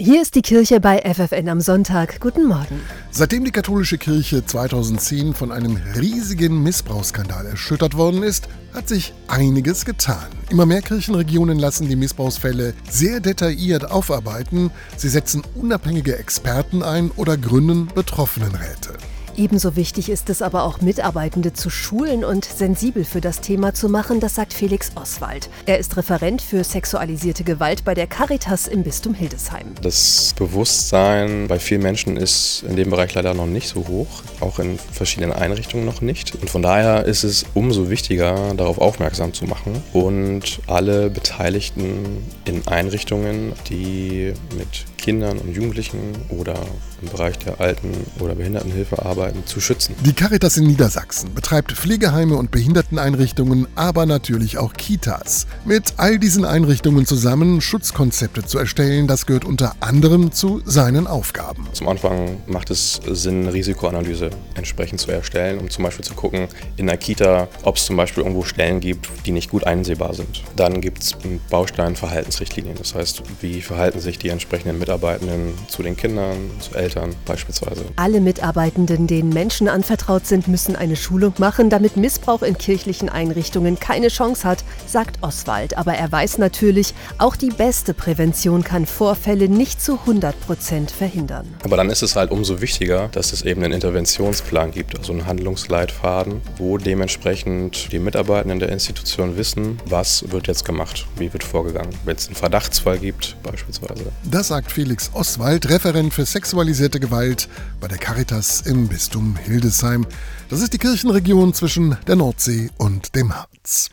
Hier ist die Kirche bei FFN am Sonntag. Guten Morgen. Seitdem die katholische Kirche 2010 von einem riesigen Missbrauchsskandal erschüttert worden ist, hat sich einiges getan. Immer mehr Kirchenregionen lassen die Missbrauchsfälle sehr detailliert aufarbeiten. Sie setzen unabhängige Experten ein oder gründen Betroffenenräte. Ebenso wichtig ist es aber auch, Mitarbeitende zu schulen und sensibel für das Thema zu machen, das sagt Felix Oswald. Er ist Referent für sexualisierte Gewalt bei der Caritas im Bistum Hildesheim. Das Bewusstsein bei vielen Menschen ist in dem Bereich leider noch nicht so hoch, auch in verschiedenen Einrichtungen noch nicht. Und von daher ist es umso wichtiger, darauf aufmerksam zu machen und alle Beteiligten in Einrichtungen, die mit Kindern und Jugendlichen oder im Bereich der Alten- oder Behindertenhilfe arbeiten, zu schützen. Die Caritas in Niedersachsen betreibt Pflegeheime und Behinderteneinrichtungen, aber natürlich auch Kitas. Mit all diesen Einrichtungen zusammen Schutzkonzepte zu erstellen, das gehört unter anderem zu seinen Aufgaben. Zum Anfang macht es Sinn, Risikoanalyse entsprechend zu erstellen, um zum Beispiel zu gucken, in der Kita, ob es zum Beispiel irgendwo Stellen gibt, die nicht gut einsehbar sind. Dann gibt es einen Baustein Verhaltensrichtlinien. Das heißt, wie verhalten sich die entsprechenden Mitarbeitenden zu den Kindern, zu Eltern beispielsweise. Alle Mitarbeitenden, denen Menschen anvertraut sind, müssen eine Schulung machen, damit Missbrauch in kirchlichen Einrichtungen keine Chance hat, sagt Oswald. Aber er weiß natürlich, auch die beste Prävention kann Vorfälle nicht zu 100 Prozent verhindern. Aber dann ist es halt umso wichtiger, dass es eben einen Interventionsplan gibt, also einen Handlungsleitfaden, wo dementsprechend die Mitarbeitenden der Institution wissen, was wird jetzt gemacht, wie wird vorgegangen, wenn es einen Verdachtsfall gibt beispielsweise. Das sagt Felix Oswald, Referent für sexualisierte Gewalt bei der Caritas im Bistum Hildesheim. Das ist die Kirchenregion zwischen der Nordsee und dem Harz.